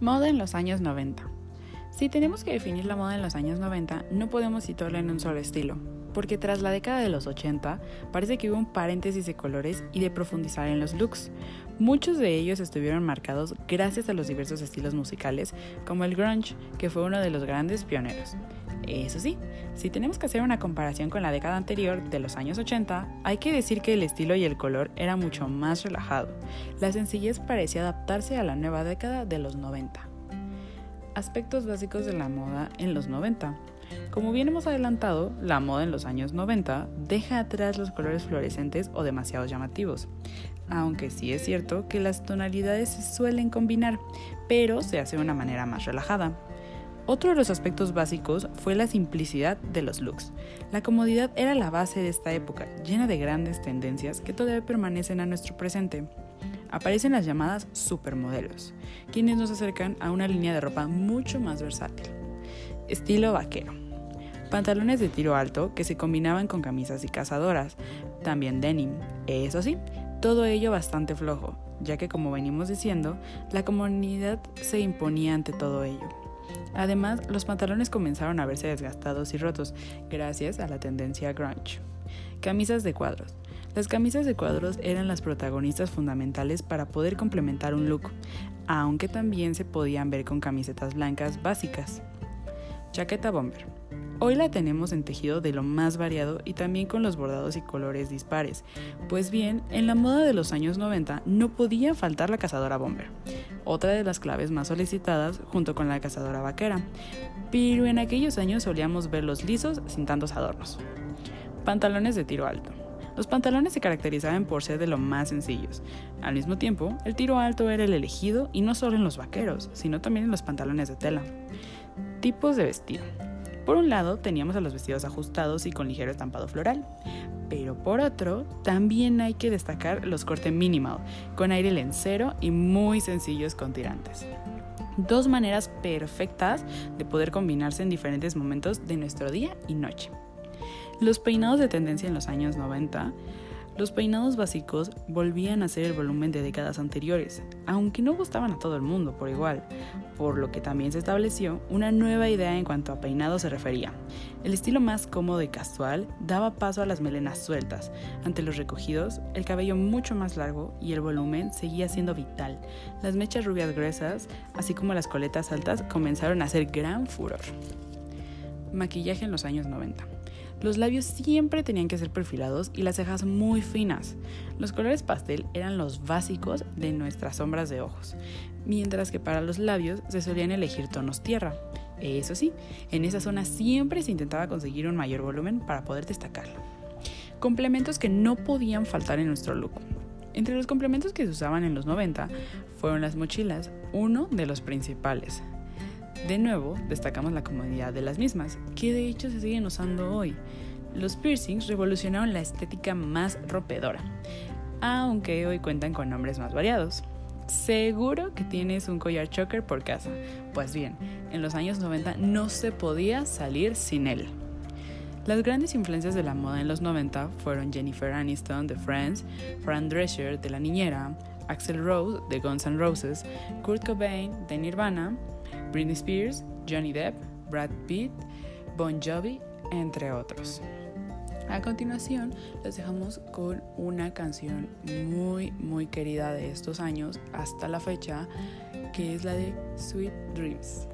Moda en los años 90. Si tenemos que definir la moda en los años 90, no podemos situarla en un solo estilo, porque tras la década de los 80 parece que hubo un paréntesis de colores y de profundizar en los looks. Muchos de ellos estuvieron marcados gracias a los diversos estilos musicales, como el grunge, que fue uno de los grandes pioneros. Eso sí, si tenemos que hacer una comparación con la década anterior, de los años 80, hay que decir que el estilo y el color era mucho más relajado. La sencillez parecía adaptarse a la nueva década de los 90. Aspectos básicos de la moda en los 90. Como bien hemos adelantado, la moda en los años 90 deja atrás los colores fluorescentes o demasiado llamativos, aunque sí es cierto que las tonalidades se suelen combinar, pero se hace de una manera más relajada. Otro de los aspectos básicos fue la simplicidad de los looks. La comodidad era la base de esta época, llena de grandes tendencias que todavía permanecen a nuestro presente. Aparecen las llamadas supermodelos, quienes nos acercan a una línea de ropa mucho más versátil. Estilo vaquero. Pantalones de tiro alto que se combinaban con camisas y cazadoras, también denim. Eso sí, todo ello bastante flojo, ya que como venimos diciendo, la comunidad se imponía ante todo ello. Además, los pantalones comenzaron a verse desgastados y rotos gracias a la tendencia grunge. Camisas de cuadros. Las camisas de cuadros eran las protagonistas fundamentales para poder complementar un look, aunque también se podían ver con camisetas blancas básicas. Chaqueta bomber. Hoy la tenemos en tejido de lo más variado y también con los bordados y colores dispares. Pues bien, en la moda de los años 90 no podía faltar la cazadora bomber, otra de las claves más solicitadas junto con la cazadora vaquera. Pero en aquellos años solíamos verlos lisos sin tantos adornos. Pantalones de tiro alto. Los pantalones se caracterizaban por ser de lo más sencillos. Al mismo tiempo, el tiro alto era el elegido y no solo en los vaqueros, sino también en los pantalones de tela. Tipos de vestido. Por un lado teníamos a los vestidos ajustados y con ligero estampado floral, pero por otro también hay que destacar los cortes minimal, con aire lencero y muy sencillos con tirantes. Dos maneras perfectas de poder combinarse en diferentes momentos de nuestro día y noche. Los peinados de tendencia en los años 90 los peinados básicos volvían a ser el volumen de décadas anteriores, aunque no gustaban a todo el mundo por igual, por lo que también se estableció una nueva idea en cuanto a peinado se refería. El estilo más cómodo y casual daba paso a las melenas sueltas. Ante los recogidos, el cabello mucho más largo y el volumen seguía siendo vital. Las mechas rubias gruesas, así como las coletas altas, comenzaron a hacer gran furor. Maquillaje en los años 90. Los labios siempre tenían que ser perfilados y las cejas muy finas. Los colores pastel eran los básicos de nuestras sombras de ojos, mientras que para los labios se solían elegir tonos tierra. Eso sí, en esa zona siempre se intentaba conseguir un mayor volumen para poder destacarlo. Complementos que no podían faltar en nuestro look. Entre los complementos que se usaban en los 90 fueron las mochilas, uno de los principales, de nuevo, destacamos la comodidad de las mismas, que de hecho se siguen usando hoy. Los piercings revolucionaron la estética más rompedora, aunque hoy cuentan con nombres más variados. Seguro que tienes un collar choker por casa. Pues bien, en los años 90 no se podía salir sin él. Las grandes influencias de la moda en los 90 fueron Jennifer Aniston de Friends, Fran Drescher de La Niñera, Axel Rose de Guns N' Roses, Kurt Cobain de Nirvana, Britney Spears, Johnny Depp, Brad Pitt, Bon Jovi, entre otros. A continuación, les dejamos con una canción muy, muy querida de estos años hasta la fecha, que es la de Sweet Dreams.